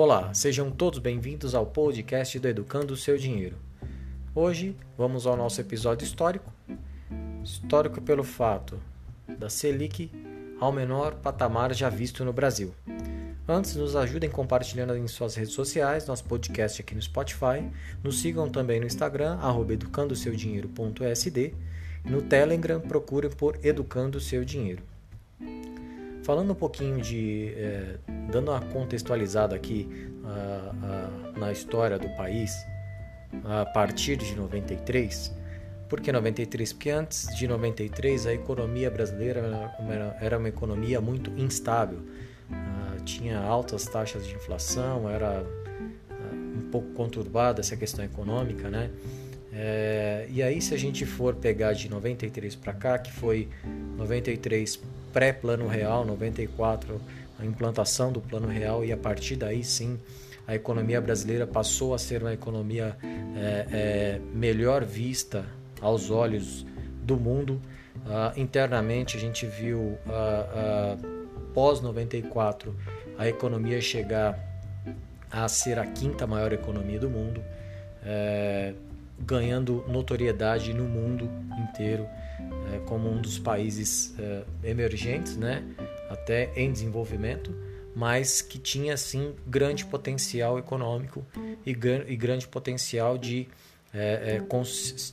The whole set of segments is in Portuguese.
Olá, sejam todos bem-vindos ao podcast do Educando o Seu Dinheiro. Hoje vamos ao nosso episódio histórico. Histórico pelo fato da Selic ao menor patamar já visto no Brasil. Antes, nos ajudem compartilhando em suas redes sociais, nosso podcast aqui no Spotify. Nos sigam também no Instagram, educandoseudinheiro.sd. No Telegram, procurem por Educando o Seu Dinheiro. Falando um pouquinho de. É, dando uma contextualizada aqui uh, uh, na história do país, a partir de 93. Por que 93? Porque antes de 93 a economia brasileira era uma economia muito instável. Uh, tinha altas taxas de inflação, era um pouco conturbada essa questão econômica, né? É, e aí, se a gente for pegar de 93 para cá, que foi 93 pré-plano real, 94 a implantação do plano real, e a partir daí sim a economia brasileira passou a ser uma economia é, é, melhor vista aos olhos do mundo. Uh, internamente, a gente viu, uh, uh, pós 94, a economia chegar a ser a quinta maior economia do mundo. É, ganhando notoriedade no mundo inteiro é, como um dos países é, emergentes, né, até em desenvolvimento, mas que tinha sim grande potencial econômico e, e grande potencial de, é, é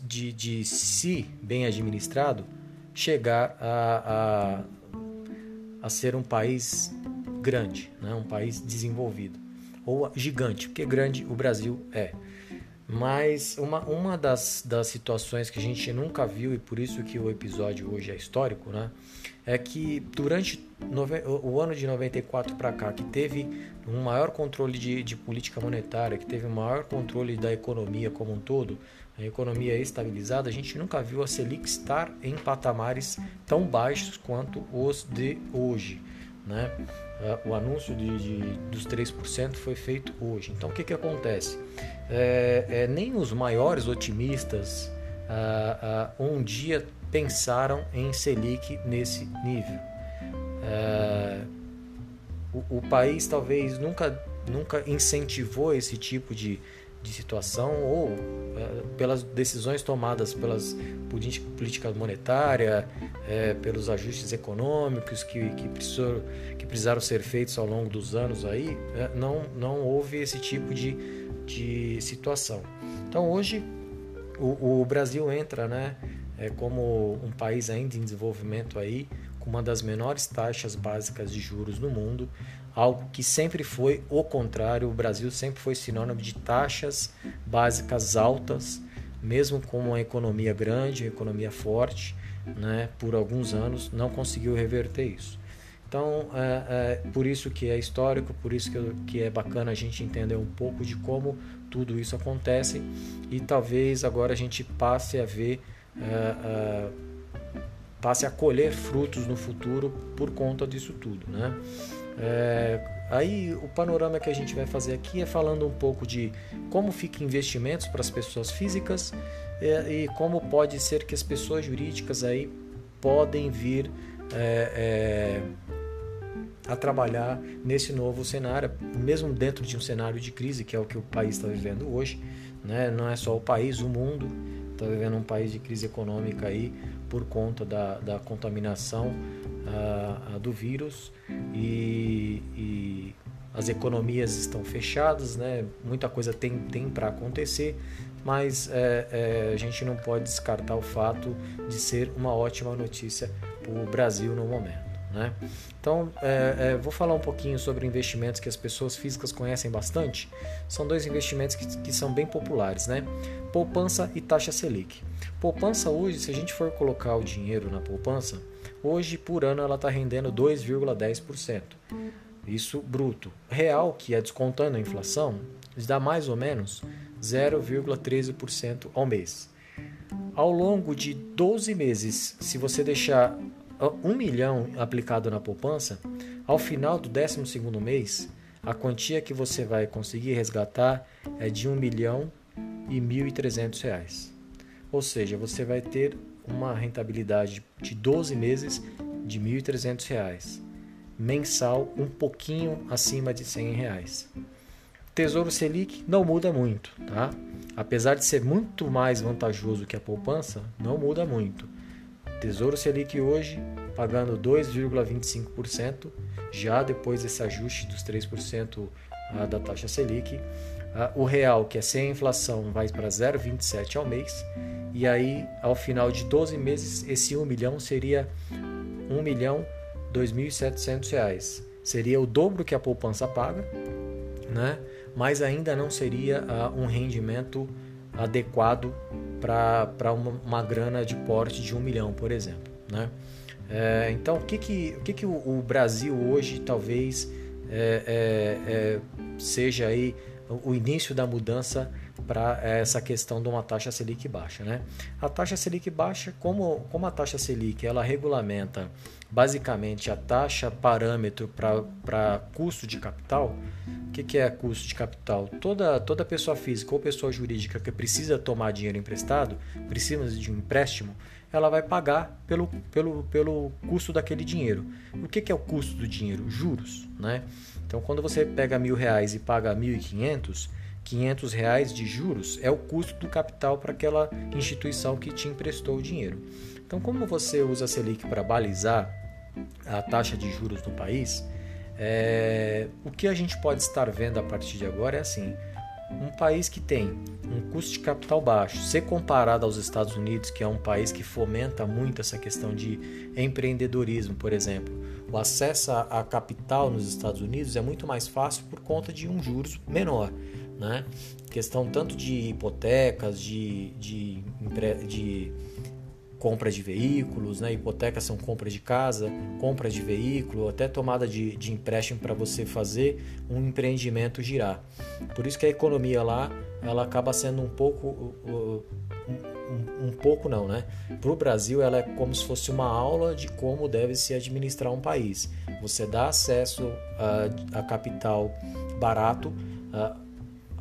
de, de, se bem administrado, chegar a, a, a ser um país grande, né, um país desenvolvido ou gigante, porque grande o Brasil é. Mas uma, uma das, das situações que a gente nunca viu, e por isso que o episódio hoje é histórico, né? É que durante nove, o ano de 94 para cá, que teve um maior controle de, de política monetária, que teve um maior controle da economia como um todo, a economia estabilizada, a gente nunca viu a Selic estar em patamares tão baixos quanto os de hoje. Né? Uh, o anúncio de, de, dos 3% foi feito hoje. Então, o que, que acontece? É, é, nem os maiores otimistas uh, uh, um dia pensaram em Selic nesse nível. É, o, o, país talvez nunca, nunca incentivou esse tipo de, de situação ou é, pelas decisões tomadas pelas política, política monetária, é, pelos ajustes econômicos que, que, precisou, que precisaram ser feitos ao longo dos anos aí, é, não, não houve esse tipo de, de situação. Então hoje o, o Brasil entra né, é, como um país ainda em desenvolvimento aí, com uma das menores taxas básicas de juros no mundo, algo que sempre foi o contrário. O Brasil sempre foi sinônimo de taxas básicas altas, mesmo com uma economia grande, uma economia forte, né, por alguns anos, não conseguiu reverter isso. Então, é, é, por isso que é histórico, por isso que, que é bacana a gente entender um pouco de como tudo isso acontece e talvez agora a gente passe a ver, é, é passe a colher frutos no futuro por conta disso tudo, né? É, aí o panorama que a gente vai fazer aqui é falando um pouco de como fica investimentos para as pessoas físicas é, e como pode ser que as pessoas jurídicas aí podem vir é, é a trabalhar nesse novo cenário, mesmo dentro de um cenário de crise que é o que o país está vivendo hoje, né? Não é só o país, o mundo está vivendo um país de crise econômica aí por conta da, da contaminação uh, do vírus e, e, as economias estão fechadas, né? muita coisa tem, tem para acontecer, mas é, é, a gente não pode descartar o fato de ser uma ótima notícia para o Brasil no momento. Né? Então, é, é, vou falar um pouquinho sobre investimentos que as pessoas físicas conhecem bastante. São dois investimentos que, que são bem populares, né? Poupança e taxa Selic. Poupança hoje, se a gente for colocar o dinheiro na poupança, hoje por ano ela está rendendo 2,10%. Isso bruto. Real, que é descontando a inflação, dá mais ou menos 0,13% ao mês. Ao longo de 12 meses, se você deixar um milhão aplicado na poupança, ao final do 12 mês, a quantia que você vai conseguir resgatar é de um milhão e mil e trezentos reais. Ou seja, você vai ter uma rentabilidade de 12 meses de trezentos reais, mensal um pouquinho acima de cem reais. Tesouro Selic não muda muito, tá? Apesar de ser muito mais vantajoso que a poupança, não muda muito. Tesouro Selic hoje pagando 2,25%, já depois desse ajuste dos 3% ah, da taxa Selic. Ah, o real, que é sem inflação, vai para 0,27 ao mês. E aí, ao final de 12 meses, esse 1 milhão seria 1 milhão 2.700 reais. Seria o dobro que a poupança paga, né? mas ainda não seria uh, um rendimento adequado para uma, uma, grana de porte de um milhão, por exemplo. Né? É, então, o que, que, o, que, que o, o Brasil hoje talvez é, é, é seja aí o início da mudança para essa questão de uma taxa Selic baixa. Né? A taxa Selic baixa, como, como a taxa Selic ela regulamenta basicamente a taxa parâmetro para custo de capital, o que, que é custo de capital? Toda, toda pessoa física ou pessoa jurídica que precisa tomar dinheiro emprestado, precisa de um empréstimo, ela vai pagar pelo, pelo, pelo custo daquele dinheiro. O que, que é o custo do dinheiro? Juros. Né? Então, quando você pega mil reais e paga mil e quinhentos, 500 reais de juros é o custo do capital para aquela instituição que te emprestou o dinheiro. Então, como você usa a Selic para balizar a taxa de juros no país, é, o que a gente pode estar vendo a partir de agora é assim: um país que tem um custo de capital baixo, ser comparado aos Estados Unidos, que é um país que fomenta muito essa questão de empreendedorismo, por exemplo. O acesso a capital nos Estados Unidos é muito mais fácil por conta de um juros menor né? Questão tanto de hipotecas, de, de, de compra de veículos, né? hipotecas são compra de casa, compra de veículo, até tomada de, de empréstimo para você fazer um empreendimento girar. Por isso que a economia lá ela acaba sendo um pouco um, um pouco não, né? Para o Brasil ela é como se fosse uma aula de como deve se administrar um país. Você dá acesso a, a capital barato, a,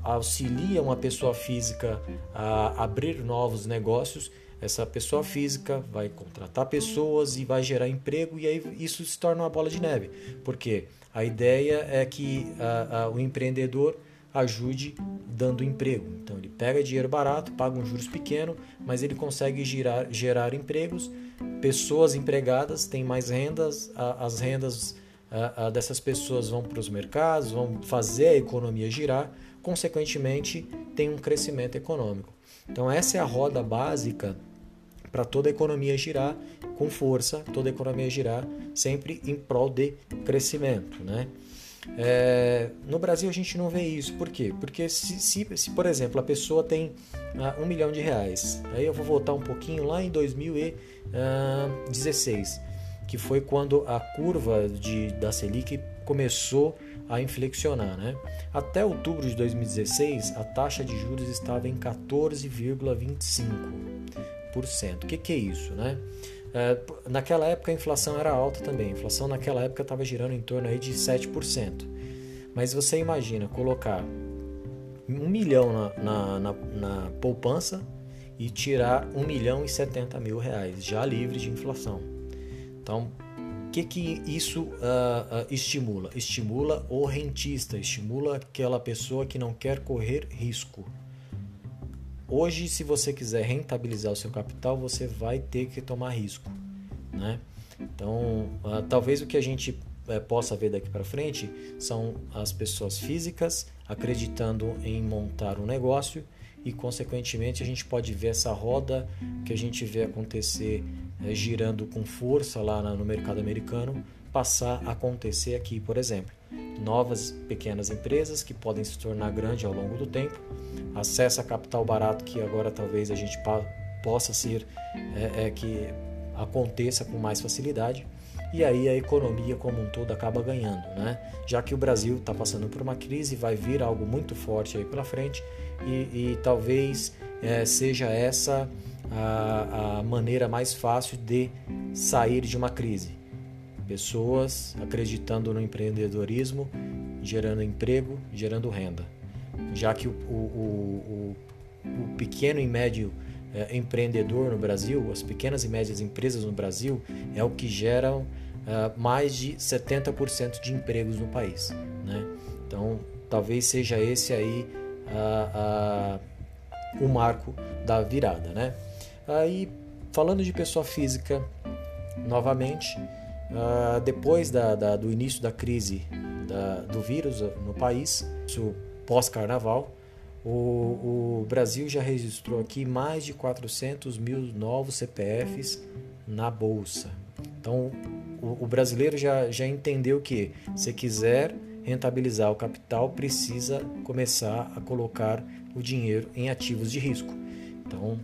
auxilia uma pessoa física a abrir novos negócios, essa pessoa física vai contratar pessoas e vai gerar emprego e aí isso se torna uma bola de neve. Porque a ideia é que a, a, o empreendedor ajude dando emprego. Então ele pega dinheiro barato, paga um juros pequeno, mas ele consegue girar, gerar empregos, pessoas empregadas têm mais rendas, a, as rendas dessas pessoas vão para os mercados, vão fazer a economia girar consequentemente tem um crescimento econômico. Então essa é a roda básica para toda a economia girar com força, toda a economia girar sempre em prol de crescimento, né? É, no Brasil a gente não vê isso, por quê? Porque se, se, se por exemplo, a pessoa tem ah, um milhão de reais, aí eu vou voltar um pouquinho lá em 2016, que foi quando a curva de, da Selic começou a inflexionar. Né? Até outubro de 2016, a taxa de juros estava em 14,25%. O que, que é isso? Né? É, naquela época a inflação era alta também. A inflação naquela época estava girando em torno aí de 7%. Mas você imagina colocar um milhão na, na, na, na poupança e tirar um milhão e 70 mil reais, já livre de inflação. Então, que, que isso uh, uh, estimula? Estimula o rentista, estimula aquela pessoa que não quer correr risco. Hoje, se você quiser rentabilizar o seu capital, você vai ter que tomar risco, né? Então, uh, talvez o que a gente eh, possa ver daqui para frente são as pessoas físicas acreditando em montar um negócio e, consequentemente, a gente pode ver essa roda que a gente vê acontecer girando com força lá no mercado americano passar a acontecer aqui, por exemplo. Novas pequenas empresas que podem se tornar grandes ao longo do tempo, acesso a capital barato que agora talvez a gente possa ser é, é, que aconteça com mais facilidade e aí a economia como um todo acaba ganhando, né? Já que o Brasil está passando por uma crise, vai vir algo muito forte aí pela frente e, e talvez é, seja essa a, a maneira mais fácil de sair de uma crise. Pessoas acreditando no empreendedorismo, gerando emprego, gerando renda. Já que o, o, o, o pequeno e médio é, empreendedor no Brasil, as pequenas e médias empresas no Brasil, é o que geram é, mais de 70% de empregos no país. Né? Então, talvez seja esse aí o marco da virada, né? Aí, falando de pessoa física, novamente, uh, depois da, da, do início da crise da, do vírus no país, pós-carnaval, o, o, Brasil já registrou aqui mais de 400 mil novos CPFs na Bolsa. Então, o, o brasileiro já, já entendeu que, se quiser rentabilizar o capital, precisa começar a colocar o dinheiro em ativos de risco. Então,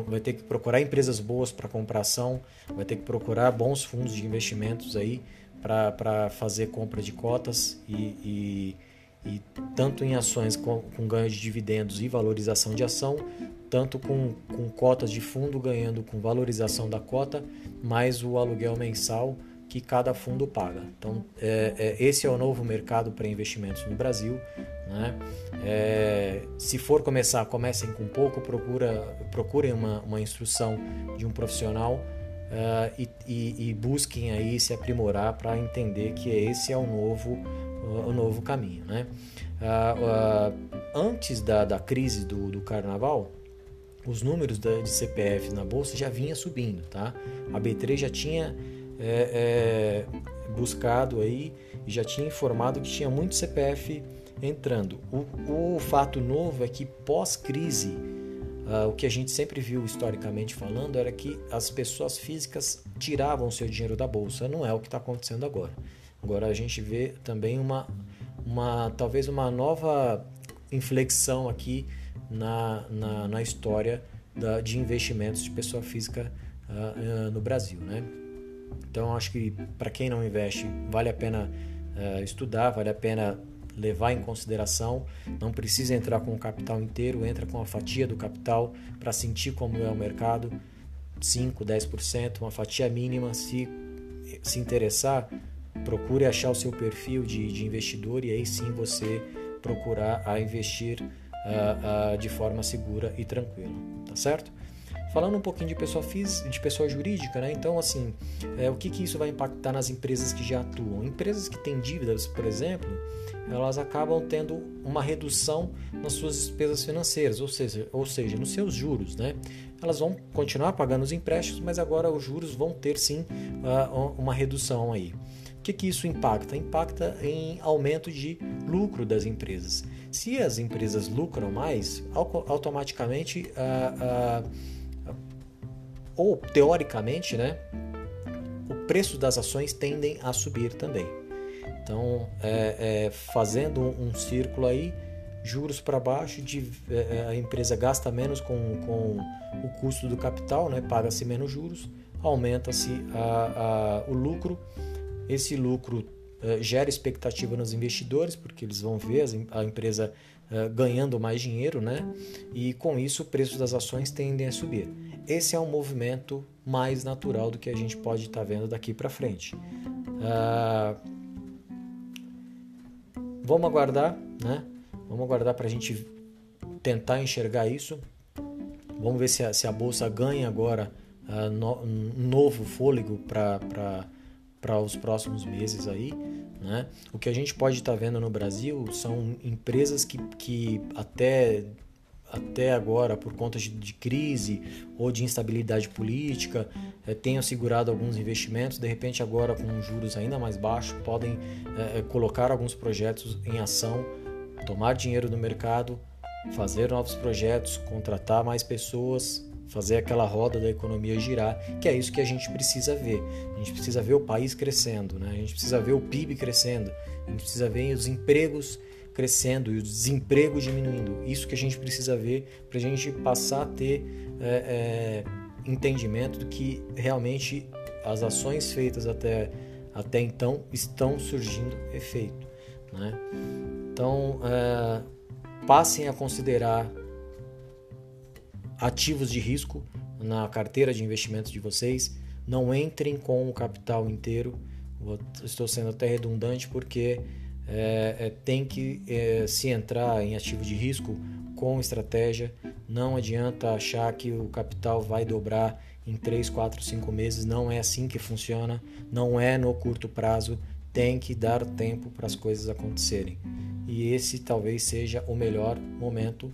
vai ter que procurar empresas boas para comprar ação, vai ter que procurar bons fundos de investimentos aí para fazer compra de cotas e, e, e tanto em ações com, com ganho de dividendos e valorização de ação, tanto com, com cotas de fundo ganhando com valorização da cota, mais o aluguel mensal que cada fundo paga. Então, é, é, esse é o novo mercado para investimentos no Brasil. Né? É, se for começar, comecem com pouco, procura, procurem uma, uma instrução de um profissional uh, e, e, e, busquem aí se aprimorar para entender que esse é o novo, o novo caminho. Né? Uh, antes da, da crise do, do carnaval, os números de CPF na bolsa já vinha subindo, tá? A B3 já tinha é, é, buscado aí e já tinha informado que tinha muito CPF entrando. O, o fato novo é que pós-crise, uh, o que a gente sempre viu historicamente falando era que as pessoas físicas tiravam seu dinheiro da bolsa. Não é o que está acontecendo agora. Agora a gente vê também uma, uma talvez uma nova inflexão aqui na, na, na história da, de investimentos de pessoa física uh, uh, no Brasil, né? Então acho que para quem não investe vale a pena uh, estudar, vale a pena levar em consideração. Não precisa entrar com o capital inteiro, entra com a fatia do capital para sentir como é o mercado, 5, 10%, uma fatia mínima. Se se interessar, procure achar o seu perfil de, de investidor e aí sim você procurar a investir uh, uh, de forma segura e tranquila, tá certo? Falando um pouquinho de pessoa física, de pessoa jurídica, né? Então, assim, é, o que, que isso vai impactar nas empresas que já atuam? Empresas que têm dívidas, por exemplo, elas acabam tendo uma redução nas suas despesas financeiras, ou seja, ou seja, nos seus juros, né? Elas vão continuar pagando os empréstimos, mas agora os juros vão ter sim uma redução aí. O que, que isso impacta? Impacta em aumento de lucro das empresas. Se as empresas lucram mais, automaticamente a, a ou teoricamente, né, o preço das ações tendem a subir também. Então, é, é, fazendo um círculo aí, juros para baixo, de, é, é, a empresa gasta menos com, com o custo do capital, né, paga-se menos juros, aumenta-se o lucro. Esse lucro é, gera expectativa nos investidores, porque eles vão ver a empresa é, ganhando mais dinheiro, né? E com isso o preço das ações tendem a subir. Esse é um movimento mais natural do que a gente pode estar tá vendo daqui para frente. Uh, vamos aguardar, né? Vamos aguardar para a gente tentar enxergar isso. Vamos ver se a, se a bolsa ganha agora uh, no, um novo fôlego para os próximos meses aí. Né? O que a gente pode estar tá vendo no Brasil são empresas que, que até até agora, por conta de, de crise ou de instabilidade política, é, tenham segurado alguns investimentos, de repente agora com juros ainda mais baixos, podem é, colocar alguns projetos em ação, tomar dinheiro do mercado, fazer novos projetos, contratar mais pessoas, fazer aquela roda da economia girar, que é isso que a gente precisa ver. A gente precisa ver o país crescendo, né? a gente precisa ver o PIB crescendo, a gente precisa ver os empregos e o desemprego diminuindo. Isso que a gente precisa ver para a gente passar a ter é, é, entendimento do que realmente as ações feitas até, até então estão surgindo efeito. Né? Então, é, passem a considerar ativos de risco na carteira de investimentos de vocês. Não entrem com o capital inteiro. Estou sendo até redundante porque é, é, tem que é, se entrar em ativo de risco com estratégia. Não adianta achar que o capital vai dobrar em 3, 4, 5 meses. Não é assim que funciona. Não é no curto prazo. tem que dar tempo para as coisas acontecerem. E esse talvez seja o melhor momento,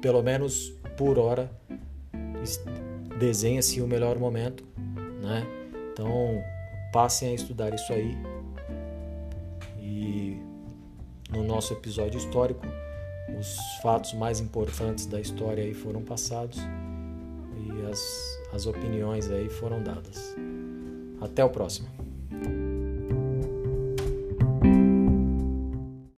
pelo menos por hora, desenha-se o melhor momento, né? Então passem a estudar isso aí. E no nosso episódio histórico, os fatos mais importantes da história aí foram passados e as, as opiniões aí foram dadas. Até o próximo.